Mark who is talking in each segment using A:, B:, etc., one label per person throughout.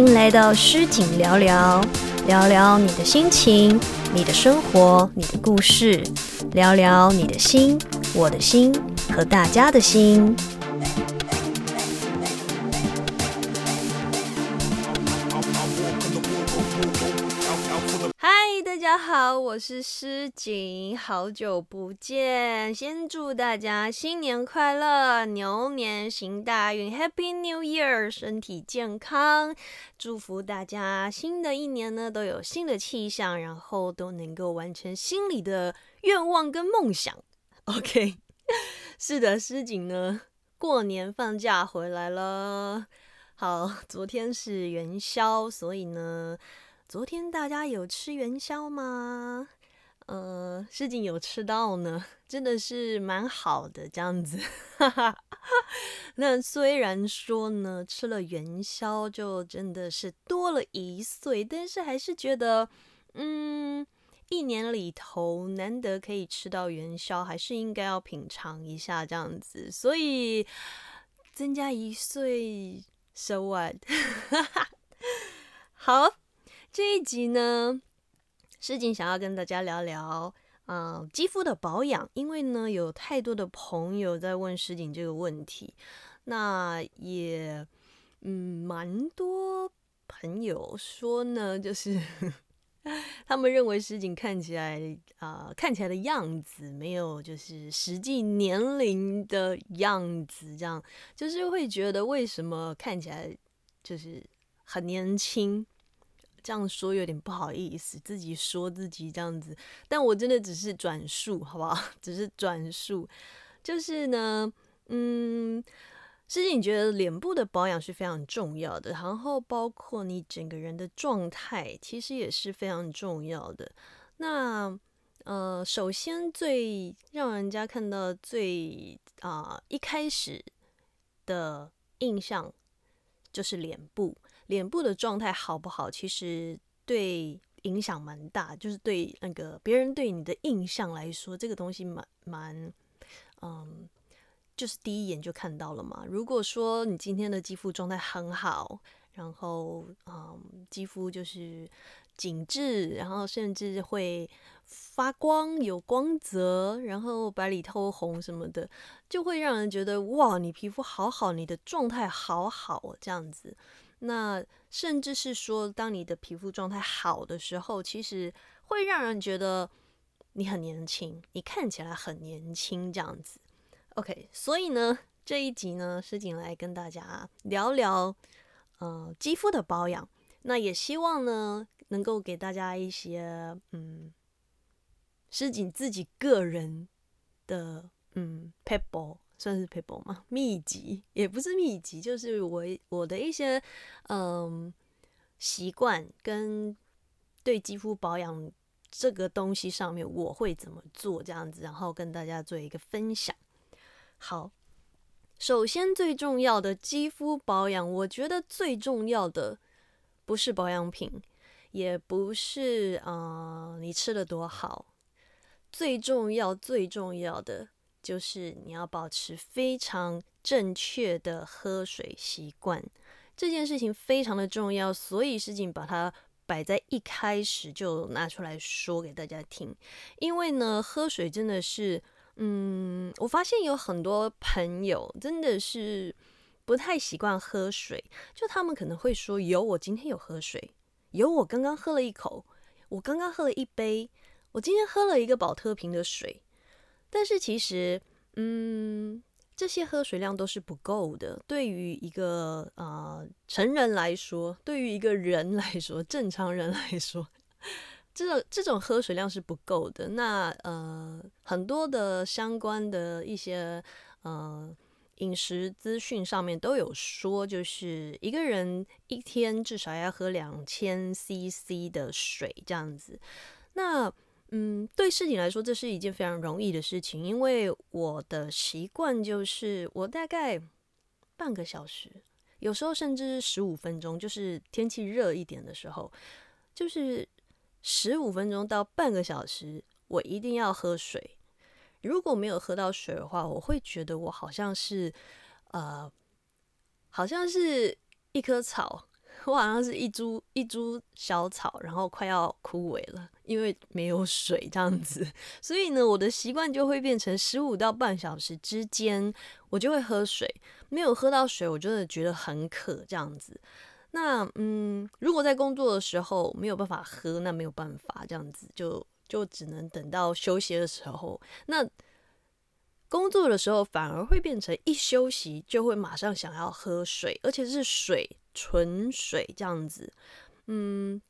A: 迎来到诗景聊聊，聊聊你的心情、你的生活、你的故事，聊聊你的心、我的心和大家的心。我是诗锦，好久不见。先祝大家新年快乐，牛年行大运，Happy New Year，身体健康。祝福大家新的一年呢都有新的气象，然后都能够完成心里的愿望跟梦想。OK，是的，诗锦呢过年放假回来了。好，昨天是元宵，所以呢。昨天大家有吃元宵吗？呃，事情有吃到呢，真的是蛮好的这样子。那虽然说呢，吃了元宵就真的是多了一岁，但是还是觉得，嗯，一年里头难得可以吃到元宵，还是应该要品尝一下这样子。所以增加一岁，so what？好。这一集呢，诗锦想要跟大家聊聊，啊，肌肤的保养。因为呢，有太多的朋友在问诗锦这个问题，那也，嗯，蛮多朋友说呢，就是 他们认为诗锦看起来，啊，看起来的样子没有就是实际年龄的样子，这样就是会觉得为什么看起来就是很年轻。这样说有点不好意思，自己说自己这样子，但我真的只是转述，好不好？只是转述，就是呢，嗯，诗锦觉得脸部的保养是非常重要的，然后包括你整个人的状态，其实也是非常重要的。那呃，首先最让人家看到最啊一开始的印象就是脸部。脸部的状态好不好，其实对影响蛮大，就是对那个别人对你的印象来说，这个东西蛮蛮，嗯，就是第一眼就看到了嘛。如果说你今天的肌肤状态很好，然后嗯，肌肤就是紧致，然后甚至会发光、有光泽，然后白里透红什么的，就会让人觉得哇，你皮肤好好，你的状态好好哦这样子。那甚至是说，当你的皮肤状态好的时候，其实会让人觉得你很年轻，你看起来很年轻这样子。OK，所以呢，这一集呢，诗锦来跟大家聊聊，呃，肌肤的保养。那也希望呢，能够给大家一些，嗯，诗锦自己个人的，嗯 p e p l e。算是 paper 吗？秘籍也不是秘籍，就是我我的一些嗯习惯跟对肌肤保养这个东西上面我会怎么做这样子，然后跟大家做一个分享。好，首先最重要的肌肤保养，我觉得最重要的不是保养品，也不是啊你吃的多好，最重要最重要的。就是你要保持非常正确的喝水习惯，这件事情非常的重要，所以事情把它摆在一开始就拿出来说给大家听。因为呢，喝水真的是，嗯，我发现有很多朋友真的是不太习惯喝水，就他们可能会说：“有我今天有喝水，有我刚刚喝了一口，我刚刚喝了一杯，我今天喝了一个保特瓶的水。”但是其实，嗯，这些喝水量都是不够的。对于一个啊成人来说，对于一个人来说，正常人来说，这种这种喝水量是不够的。那呃，很多的相关的一些呃饮食资讯上面都有说，就是一个人一天至少要喝两千 CC 的水这样子。那嗯，对事情来说，这是一件非常容易的事情，因为我的习惯就是，我大概半个小时，有时候甚至十五分钟，就是天气热一点的时候，就是十五分钟到半个小时，我一定要喝水。如果没有喝到水的话，我会觉得我好像是，呃，好像是一棵草，我好像是一株一株小草，然后快要枯萎了，因为没有水这样子。所以呢，我的习惯就会变成十五到半小时之间，我就会喝水。没有喝到水，我真的觉得很渴这样子。那嗯，如果在工作的时候没有办法喝，那没有办法这样子，就就只能等到休息的时候。那工作的时候反而会变成一休息就会马上想要喝水，而且是水，纯水这样子。嗯，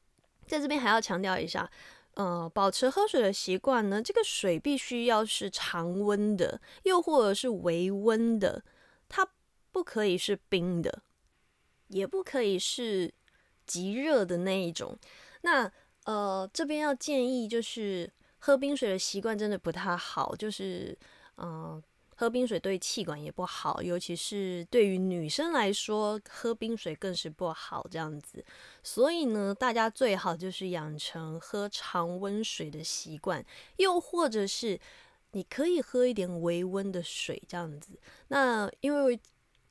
A: 在这边还要强调一下，呃，保持喝水的习惯呢，这个水必须要是常温的，又或者是微温的，它不可以是冰的，也不可以是极热的那一种。那呃，这边要建议就是喝冰水的习惯真的不太好，就是。嗯，喝冰水对气管也不好，尤其是对于女生来说，喝冰水更是不好。这样子，所以呢，大家最好就是养成喝常温水的习惯，又或者是你可以喝一点微温的水，这样子。那因为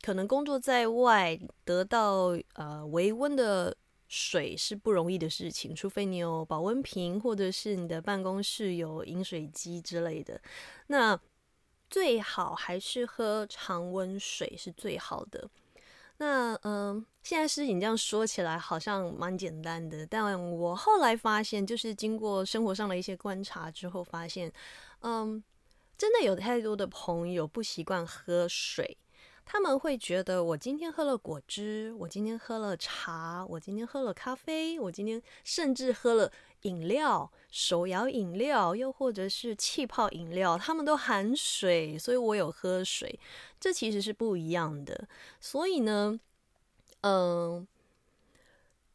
A: 可能工作在外，得到呃微温的水是不容易的事情，除非你有保温瓶，或者是你的办公室有饮水机之类的。那最好还是喝常温水是最好的。那嗯，现在事情这样说起来好像蛮简单的，但我后来发现，就是经过生活上的一些观察之后，发现，嗯，真的有太多的朋友不习惯喝水。他们会觉得，我今天喝了果汁，我今天喝了茶，我今天喝了咖啡，我今天甚至喝了饮料，手摇饮料，又或者是气泡饮料，他们都含水，所以我有喝水。这其实是不一样的。所以呢，嗯，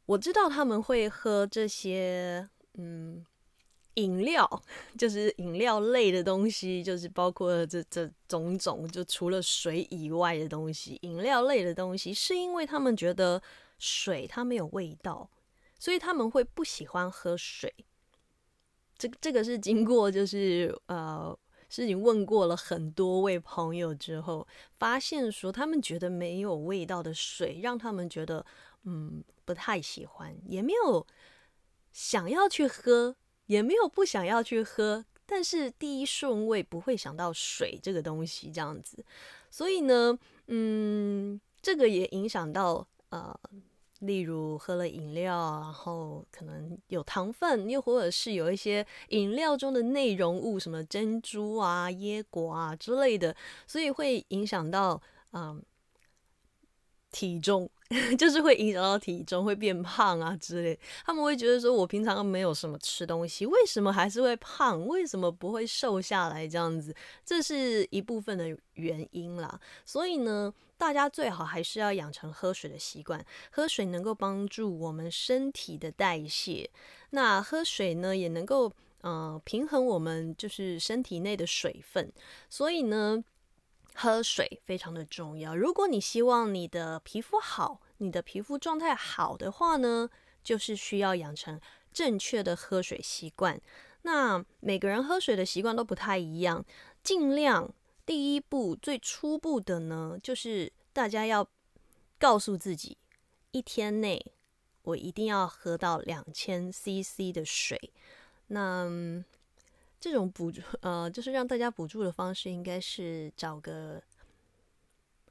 A: 我知道他们会喝这些，嗯。饮料 就是饮料类的东西，就是包括这这种种，就除了水以外的东西，饮料类的东西，是因为他们觉得水它没有味道，所以他们会不喜欢喝水。这这个是经过就是呃，是经问过了很多位朋友之后，发现说他们觉得没有味道的水，让他们觉得嗯不太喜欢，也没有想要去喝。也没有不想要去喝，但是第一顺位不会想到水这个东西这样子，所以呢，嗯，这个也影响到呃，例如喝了饮料，然后可能有糖分，又或者是有一些饮料中的内容物，什么珍珠啊、椰果啊之类的，所以会影响到嗯体重。就是会影响到体重，会变胖啊之类。他们会觉得说，我平常没有什么吃东西，为什么还是会胖？为什么不会瘦下来？这样子，这是一部分的原因啦。所以呢，大家最好还是要养成喝水的习惯。喝水能够帮助我们身体的代谢，那喝水呢，也能够嗯平衡我们就是身体内的水分。所以呢。喝水非常的重要。如果你希望你的皮肤好，你的皮肤状态好的话呢，就是需要养成正确的喝水习惯。那每个人喝水的习惯都不太一样，尽量第一步最初步的呢，就是大家要告诉自己，一天内我一定要喝到两千 CC 的水。那这种补助，呃，就是让大家补助的方式，应该是找个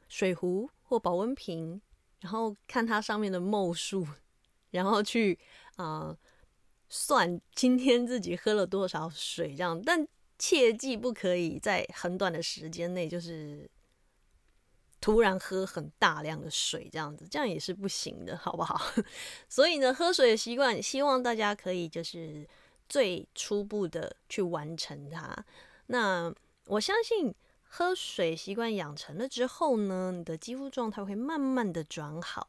A: 水壶或保温瓶，然后看它上面的墨数，然后去啊算今天自己喝了多少水，这样。但切记不可以在很短的时间内，就是突然喝很大量的水，这样子，这样也是不行的，好不好？所以呢，喝水的习惯，希望大家可以就是。最初步的去完成它。那我相信喝水习惯养成了之后呢，你的肌肤状态会慢慢的转好。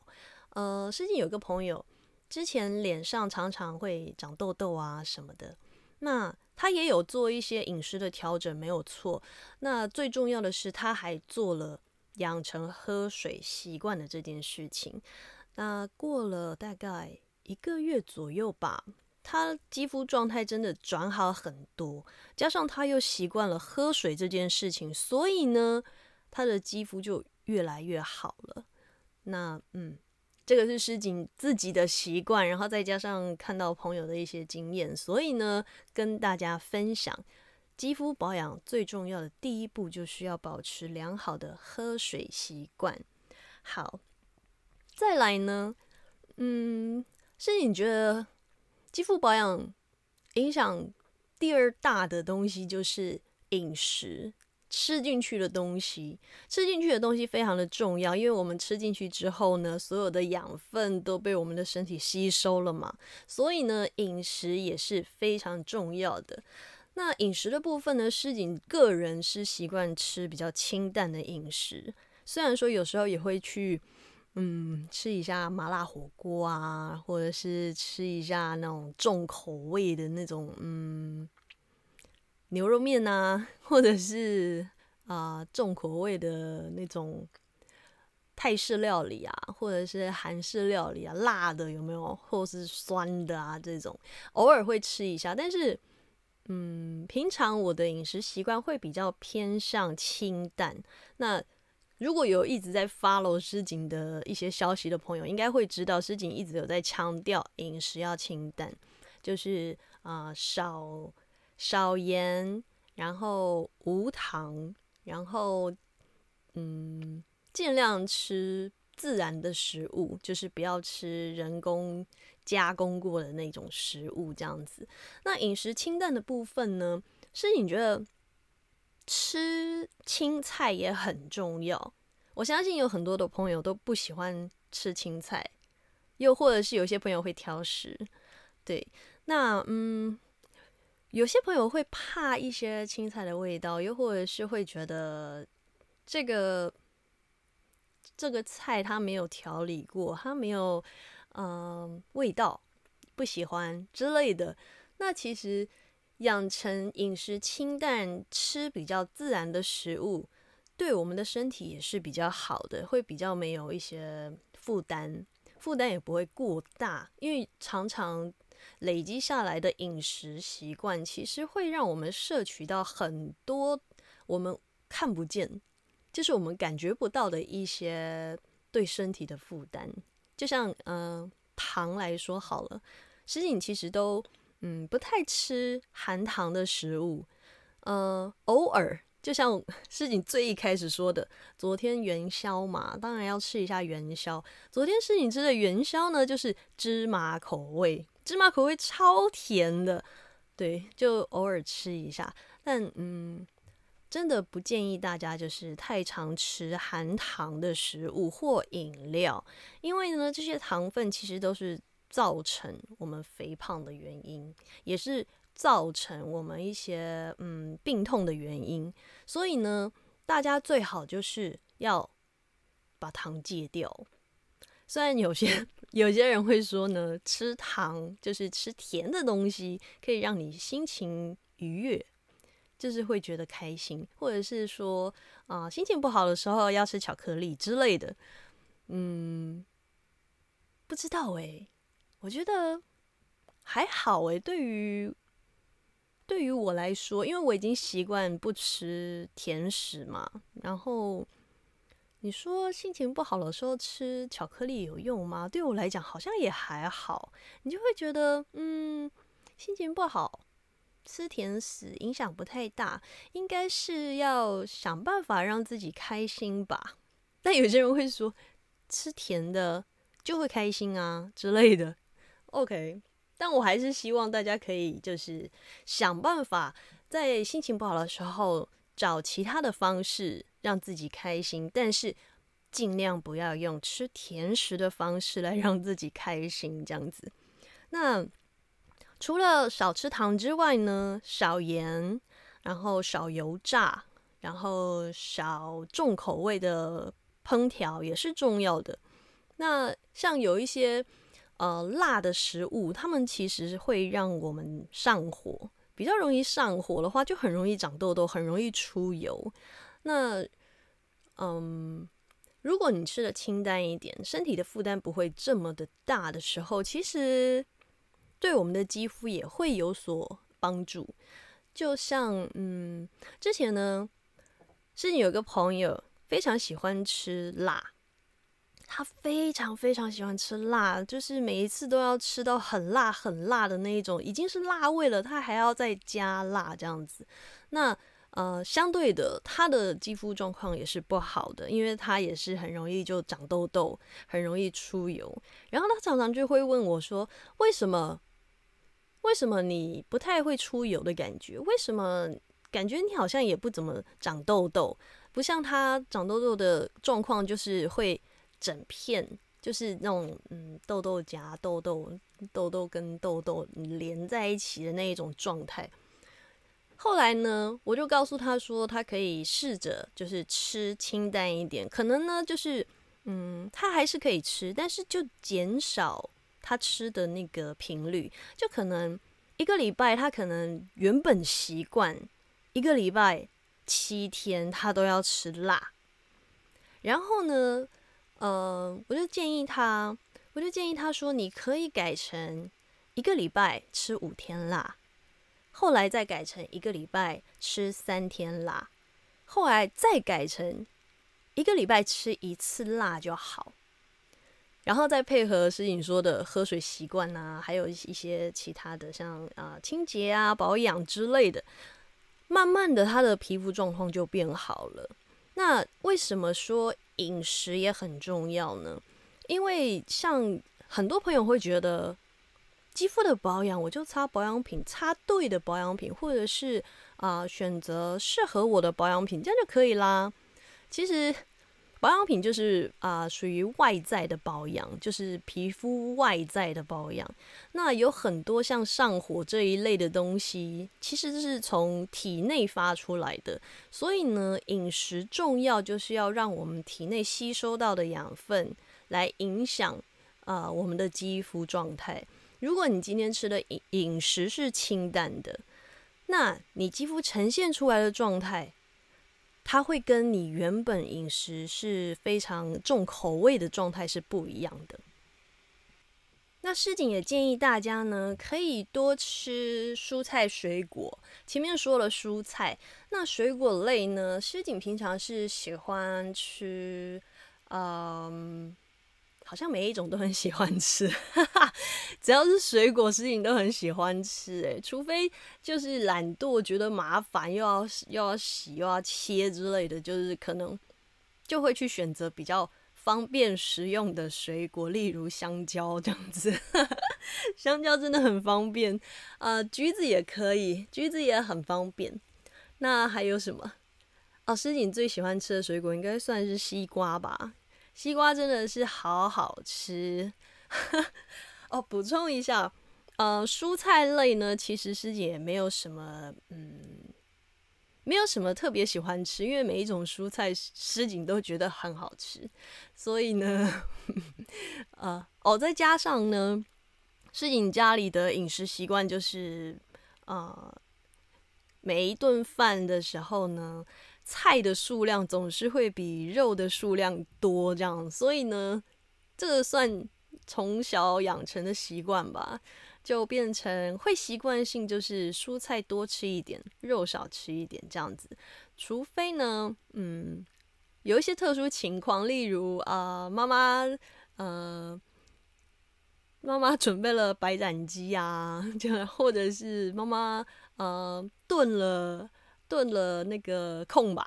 A: 呃，最近有个朋友之前脸上常常会长痘痘啊什么的，那他也有做一些饮食的调整，没有错。那最重要的是他还做了养成喝水习惯的这件事情。那过了大概一个月左右吧。他肌肤状态真的转好很多，加上他又习惯了喝水这件事情，所以呢，他的肌肤就越来越好了。那嗯，这个是诗锦自己的习惯，然后再加上看到朋友的一些经验，所以呢，跟大家分享，肌肤保养最重要的第一步就是要保持良好的喝水习惯。好，再来呢，嗯，是你觉得肌肤保养影响第二大的东西就是饮食。吃进去的东西，吃进去的东西非常的重要，因为我们吃进去之后呢，所有的养分都被我们的身体吸收了嘛，所以呢，饮食也是非常重要的。那饮食的部分呢，诗锦个人是习惯吃比较清淡的饮食，虽然说有时候也会去，嗯，吃一下麻辣火锅啊，或者是吃一下那种重口味的那种，嗯。牛肉面呐，或者是啊重口味的那种泰式料理啊，或者是韩式料理啊，辣的有没有？或是酸的啊，这种偶尔会吃一下。但是，嗯，平常我的饮食习惯会比较偏向清淡。那如果有一直在 follow 诗锦的一些消息的朋友，应该会知道诗锦一直有在强调饮食要清淡，就是啊少。少盐，然后无糖，然后嗯，尽量吃自然的食物，就是不要吃人工加工过的那种食物，这样子。那饮食清淡的部分呢，诗锦觉得吃青菜也很重要。我相信有很多的朋友都不喜欢吃青菜，又或者是有些朋友会挑食。对，那嗯。有些朋友会怕一些青菜的味道，又或者是会觉得这个这个菜它没有调理过，它没有嗯味道，不喜欢之类的。那其实养成饮食清淡、吃比较自然的食物，对我们的身体也是比较好的，会比较没有一些负担，负担也不会过大，因为常常。累积下来的饮食习惯，其实会让我们摄取到很多我们看不见，就是我们感觉不到的一些对身体的负担。就像嗯糖来说好了，诗锦其实都嗯不太吃含糖的食物，呃偶尔就像诗锦最一开始说的，昨天元宵嘛，当然要吃一下元宵。昨天诗锦吃的元宵呢，就是芝麻口味。芝麻口味超甜的，对，就偶尔吃一下。但嗯，真的不建议大家就是太常吃含糖的食物或饮料，因为呢，这些糖分其实都是造成我们肥胖的原因，也是造成我们一些嗯病痛的原因。所以呢，大家最好就是要把糖戒掉。虽然有些 有些人会说呢，吃糖就是吃甜的东西，可以让你心情愉悦，就是会觉得开心，或者是说啊，心情不好的时候要吃巧克力之类的。嗯，不知道哎，我觉得还好哎。对于对于我来说，因为我已经习惯不吃甜食嘛，然后。你说心情不好的时候吃巧克力有用吗？对我来讲好像也还好。你就会觉得，嗯，心情不好吃甜食影响不太大，应该是要想办法让自己开心吧。但有些人会说，吃甜的就会开心啊之类的。OK，但我还是希望大家可以就是想办法在心情不好的时候找其他的方式。让自己开心，但是尽量不要用吃甜食的方式来让自己开心，这样子。那除了少吃糖之外呢，少盐，然后少油炸，然后少重口味的烹调也是重要的。那像有一些呃辣的食物，它们其实会让我们上火，比较容易上火的话，就很容易长痘痘，很容易出油。那，嗯，如果你吃的清淡一点，身体的负担不会这么的大的时候，其实对我们的肌肤也会有所帮助。就像，嗯，之前呢，是有个朋友非常喜欢吃辣，他非常非常喜欢吃辣，就是每一次都要吃到很辣很辣的那一种，已经是辣味了，他还要再加辣这样子。那呃，相对的，他的肌肤状况也是不好的，因为他也是很容易就长痘痘，很容易出油。然后他常常就会问我说：“为什么？为什么你不太会出油的感觉？为什么感觉你好像也不怎么长痘痘？不像他长痘痘的状况，就是会。”整片就是那种嗯痘痘夹痘痘痘痘跟痘痘连在一起的那一种状态。后来呢，我就告诉他说，他可以试着就是吃清淡一点，可能呢就是嗯他还是可以吃，但是就减少他吃的那个频率，就可能一个礼拜他可能原本习惯一个礼拜七天他都要吃辣，然后呢。呃，我就建议他，我就建议他说，你可以改成一个礼拜吃五天辣，后来再改成一个礼拜吃三天辣，后来再改成一个礼拜吃一次辣就好，然后再配合诗颖说的喝水习惯呐，还有一些其他的像啊清洁啊保养之类的，慢慢的他的皮肤状况就变好了。那为什么说？饮食也很重要呢，因为像很多朋友会觉得，肌肤的保养我就擦保养品，擦对的保养品，或者是啊选择适合我的保养品，这样就可以啦。其实。保养品就是啊，属于外在的保养，就是皮肤外在的保养。那有很多像上火这一类的东西，其实是从体内发出来的。所以呢，饮食重要，就是要让我们体内吸收到的养分来影响啊我们的肌肤状态。如果你今天吃的饮饮食是清淡的，那你肌肤呈现出来的状态。它会跟你原本饮食是非常重口味的状态是不一样的。那诗锦也建议大家呢，可以多吃蔬菜水果。前面说了蔬菜，那水果类呢，诗锦平常是喜欢吃，嗯。好像每一种都很喜欢吃，只要是水果食品都很喜欢吃。诶，除非就是懒惰，觉得麻烦，又要又要洗又要切之类的，就是可能就会去选择比较方便食用的水果，例如香蕉这样子。香蕉真的很方便，呃，橘子也可以，橘子也很方便。那还有什么？哦，诗锦最喜欢吃的水果应该算是西瓜吧。西瓜真的是好好吃哦！补充一下，呃，蔬菜类呢，其实师姐也没有什么，嗯，没有什么特别喜欢吃，因为每一种蔬菜师锦都觉得很好吃，所以呢，呃，哦，再加上呢，师锦家里的饮食习惯就是，呃，每一顿饭的时候呢。菜的数量总是会比肉的数量多，这样，所以呢，这个算从小养成的习惯吧，就变成会习惯性就是蔬菜多吃一点，肉少吃一点这样子。除非呢，嗯，有一些特殊情况，例如啊，妈妈，呃，妈妈准备了白斩鸡啊，就或者是妈妈呃炖了。炖了那个空吧，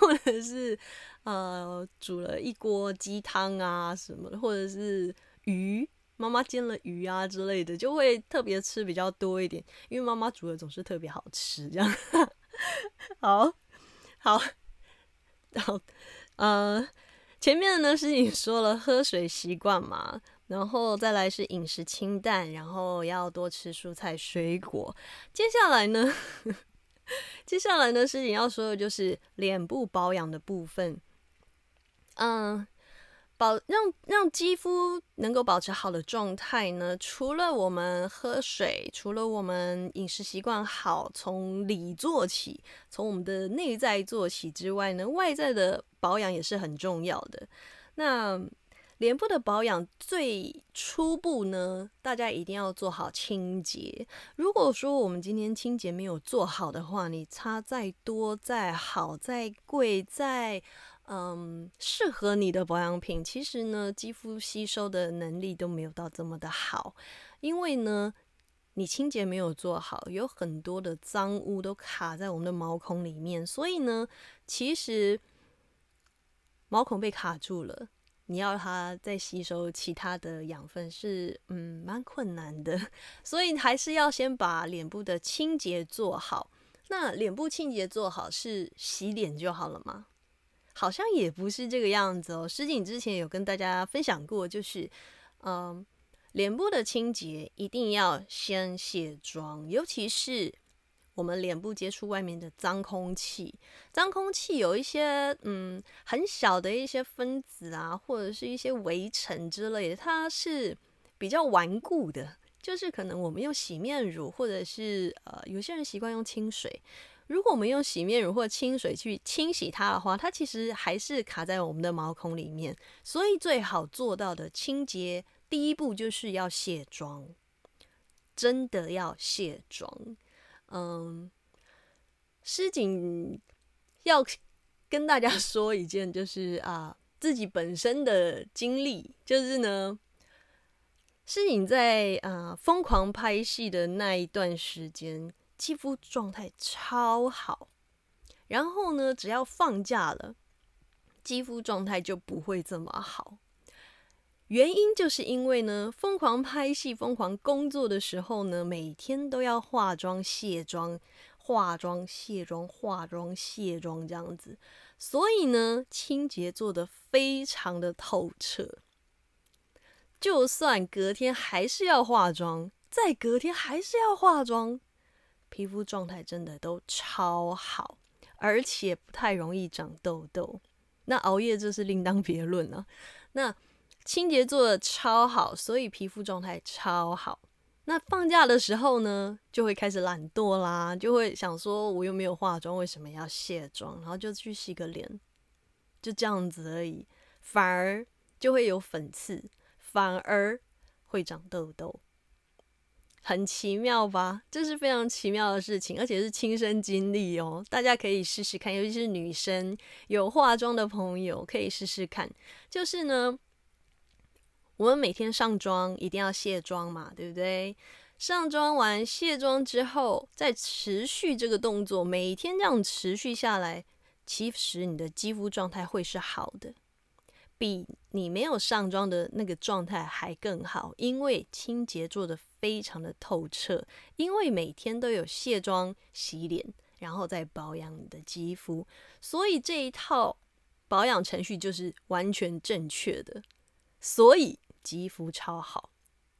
A: 或者是呃煮了一锅鸡汤啊什么的，或者是鱼，妈妈煎了鱼啊之类的，就会特别吃比较多一点，因为妈妈煮的总是特别好吃，这样。好，好，然后呃前面呢是你说了喝水习惯嘛，然后再来是饮食清淡，然后要多吃蔬菜水果，接下来呢？接下来呢，事情要说的就是脸部保养的部分。嗯，保让让肌肤能够保持好的状态呢，除了我们喝水，除了我们饮食习惯好，从里做起，从我们的内在做起之外呢，外在的保养也是很重要的。那脸部的保养最初步呢，大家一定要做好清洁。如果说我们今天清洁没有做好的话，你擦再多、再好、再贵、再嗯，适合你的保养品，其实呢，肌肤吸收的能力都没有到这么的好，因为呢，你清洁没有做好，有很多的脏污都卡在我们的毛孔里面，所以呢，其实毛孔被卡住了。你要它再吸收其他的养分是嗯蛮困难的，所以还是要先把脸部的清洁做好。那脸部清洁做好是洗脸就好了吗？好像也不是这个样子哦。师景之前有跟大家分享过，就是嗯，脸部的清洁一定要先卸妆，尤其是。我们脸部接触外面的脏空气，脏空气有一些嗯很小的一些分子啊，或者是一些微尘之类的，它是比较顽固的。就是可能我们用洗面乳，或者是呃有些人习惯用清水，如果我们用洗面乳或清水去清洗它的话，它其实还是卡在我们的毛孔里面。所以最好做到的清洁第一步就是要卸妆，真的要卸妆。嗯，诗锦要跟大家 说一件，就是啊，自己本身的经历，就是呢，诗锦在啊疯狂拍戏的那一段时间，肌肤状态超好，然后呢，只要放假了，肌肤状态就不会这么好。原因就是因为呢，疯狂拍戏、疯狂工作的时候呢，每天都要化妆、卸妆、化妆、卸妆、化妆、卸妆这样子，所以呢，清洁做的非常的透彻。就算隔天还是要化妆，再隔天还是要化妆，皮肤状态真的都超好，而且不太容易长痘痘。那熬夜这是另当别论了。那清洁做的超好，所以皮肤状态超好。那放假的时候呢，就会开始懒惰啦，就会想说，我又没有化妆，为什么要卸妆？然后就去洗个脸，就这样子而已。反而就会有粉刺，反而会长痘痘，很奇妙吧？这是非常奇妙的事情，而且是亲身经历哦。大家可以试试看，尤其是女生有化妆的朋友可以试试看。就是呢。我们每天上妆一定要卸妆嘛，对不对？上妆完卸妆之后，再持续这个动作，每天这样持续下来，其实你的肌肤状态会是好的，比你没有上妆的那个状态还更好，因为清洁做的非常的透彻，因为每天都有卸妆、洗脸，然后再保养你的肌肤，所以这一套保养程序就是完全正确的，所以。肌肤超好，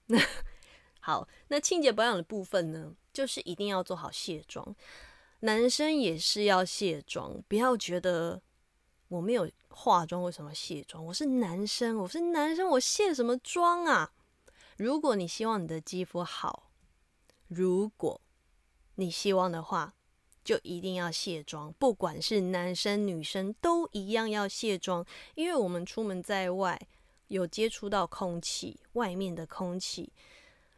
A: 那 好，那清洁保养的部分呢，就是一定要做好卸妆。男生也是要卸妆，不要觉得我没有化妆，为什么卸妆？我是男生，我是男生，我卸什么妆啊？如果你希望你的肌肤好，如果你希望的话，就一定要卸妆，不管是男生女生都一样要卸妆，因为我们出门在外。有接触到空气，外面的空气，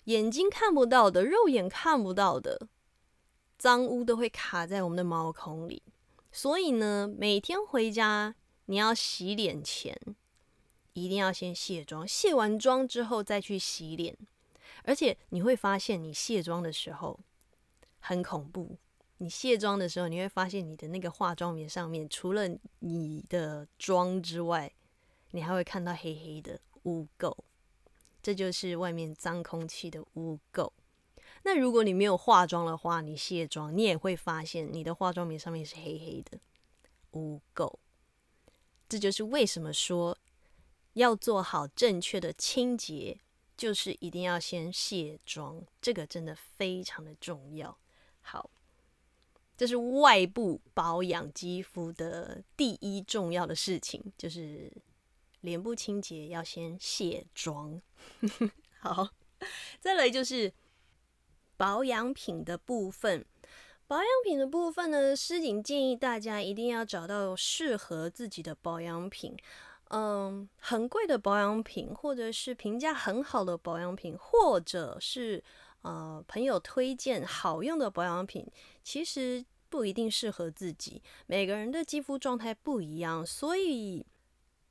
A: 眼睛看不到的，肉眼看不到的脏污都会卡在我们的毛孔里。所以呢，每天回家你要洗脸前，一定要先卸妆，卸完妆之后再去洗脸。而且你会发现，你卸妆的时候很恐怖。你卸妆的时候，你会发现你的那个化妆棉上面，除了你的妆之外，你还会看到黑黑的污垢，这就是外面脏空气的污垢。那如果你没有化妆的话，你卸妆，你也会发现你的化妆棉上面是黑黑的污垢。这就是为什么说要做好正确的清洁，就是一定要先卸妆，这个真的非常的重要。好，这是外部保养肌肤的第一重要的事情，就是。脸部清洁要先卸妆，好，再来就是保养品的部分。保养品的部分呢，诗景建议大家一定要找到适合自己的保养品。嗯，很贵的保养品，或者是评价很好的保养品，或者是呃朋友推荐好用的保养品，其实不一定适合自己。每个人的肌肤状态不一样，所以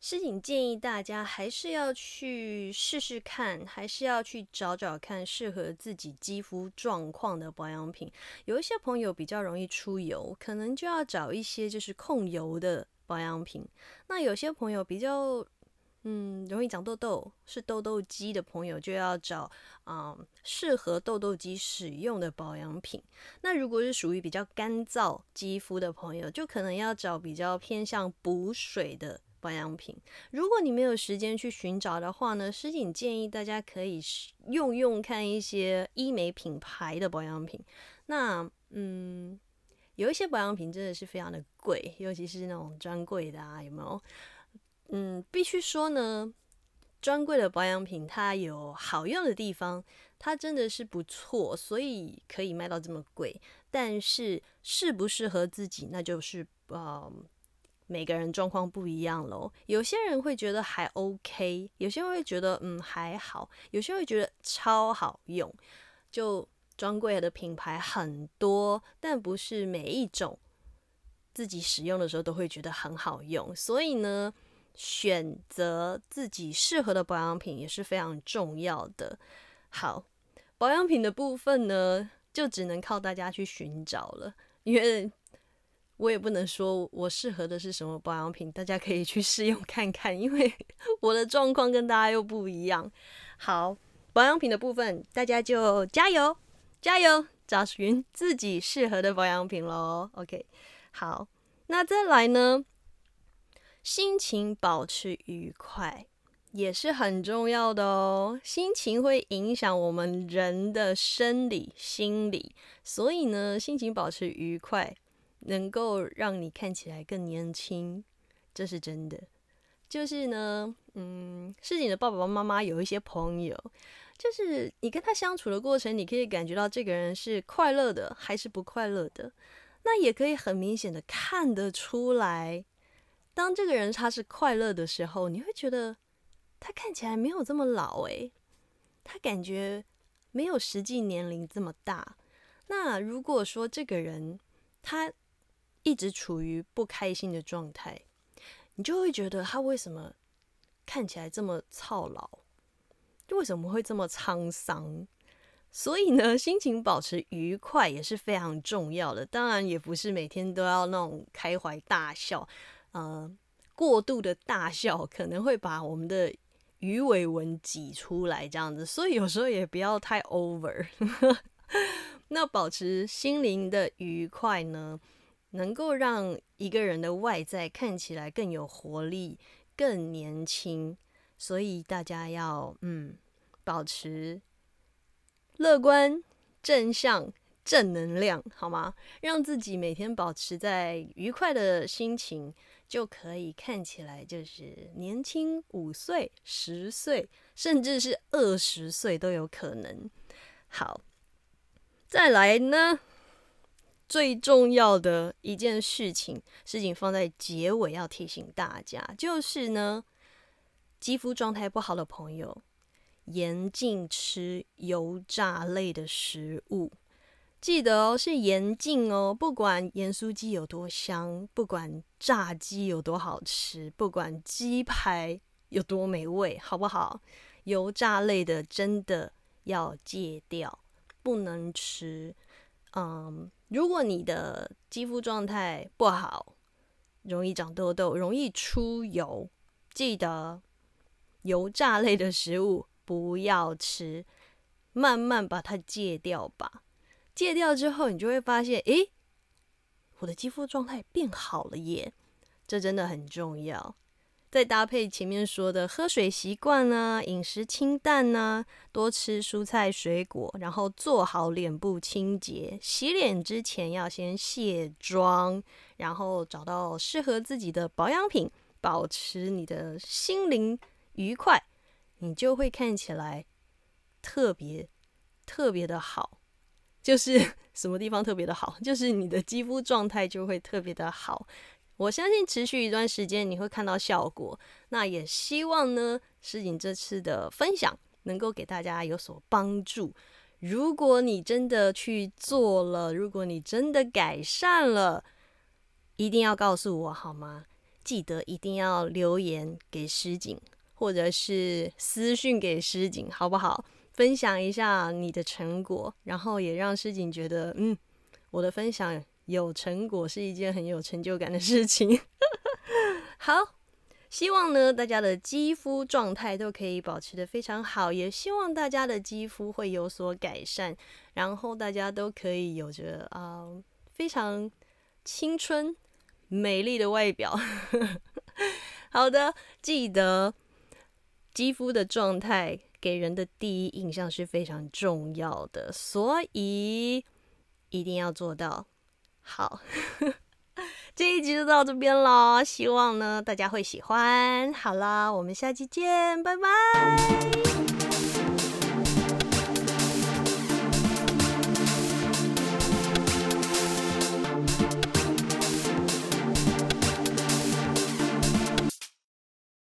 A: 诗锦建议大家还是要去试试看，还是要去找找看适合自己肌肤状况的保养品。有一些朋友比较容易出油，可能就要找一些就是控油的保养品。那有些朋友比较嗯，容易长痘痘，是痘痘肌的朋友就要找啊适合痘痘肌使用的保养品。那如果是属于比较干燥肌肤的朋友，就可能要找比较偏向补水的保养品。如果你没有时间去寻找的话呢，诗锦建议大家可以用用看一些医美品牌的保养品。那嗯，有一些保养品真的是非常的贵，尤其是那种专柜的啊，有没有？嗯，必须说呢，专柜的保养品它有好用的地方，它真的是不错，所以可以卖到这么贵。但是适不适合自己，那就是呃每个人状况不一样喽。有些人会觉得还 OK，有些人会觉得嗯还好，有些人会觉得超好用。就专柜的品牌很多，但不是每一种自己使用的时候都会觉得很好用，所以呢。选择自己适合的保养品也是非常重要的。好，保养品的部分呢，就只能靠大家去寻找了，因为我也不能说我适合的是什么保养品，大家可以去试用看看，因为 我的状况跟大家又不一样。好，保养品的部分，大家就加油加油，找寻自己适合的保养品喽。OK，好，那再来呢？心情保持愉快也是很重要的哦。心情会影响我们人的生理、心理，所以呢，心情保持愉快能够让你看起来更年轻，这是真的。就是呢，嗯，是你的爸爸妈妈有一些朋友，就是你跟他相处的过程，你可以感觉到这个人是快乐的还是不快乐的，那也可以很明显的看得出来。当这个人他是快乐的时候，你会觉得他看起来没有这么老诶，他感觉没有实际年龄这么大。那如果说这个人他一直处于不开心的状态，你就会觉得他为什么看起来这么操劳，就为什么会这么沧桑？所以呢，心情保持愉快也是非常重要的。当然，也不是每天都要那种开怀大笑。呃，过度的大笑可能会把我们的鱼尾纹挤出来，这样子，所以有时候也不要太 over。那保持心灵的愉快呢，能够让一个人的外在看起来更有活力、更年轻。所以大家要嗯，保持乐观、正向。正能量好吗？让自己每天保持在愉快的心情，就可以看起来就是年轻五岁、十岁，甚至是二十岁都有可能。好，再来呢，最重要的一件事情，事情放在结尾要提醒大家，就是呢，肌肤状态不好的朋友，严禁吃油炸类的食物。记得哦，是严禁哦。不管盐酥鸡有多香，不管炸鸡有多好吃，不管鸡排有多美味，好不好？油炸类的真的要戒掉，不能吃。嗯，如果你的肌肤状态不好，容易长痘痘，容易出油，记得油炸类的食物不要吃，慢慢把它戒掉吧。戒掉之后，你就会发现，诶，我的肌肤状态变好了耶！这真的很重要。再搭配前面说的喝水习惯呢，饮食清淡呢，多吃蔬菜水果，然后做好脸部清洁，洗脸之前要先卸妆，然后找到适合自己的保养品，保持你的心灵愉快，你就会看起来特别特别的好。就是 什么地方特别的好，就是你的肌肤状态就会特别的好。我相信持续一段时间你会看到效果。那也希望呢，诗锦这次的分享能够给大家有所帮助。如果你真的去做了，如果你真的改善了，一定要告诉我好吗？记得一定要留言给诗锦，或者是私讯给诗锦，好不好？分享一下你的成果，然后也让诗锦觉得，嗯，我的分享有成果是一件很有成就感的事情。好。希望呢，大家的肌肤状态都可以保持的非常好，也希望大家的肌肤会有所改善，然后大家都可以有着啊非常青春美丽的外表。好的，记得肌肤的状态给人的第一印象是非常重要的，所以一定要做到好。这一集就到这边了，希望呢大家会喜欢。好啦，我们下期见，拜拜。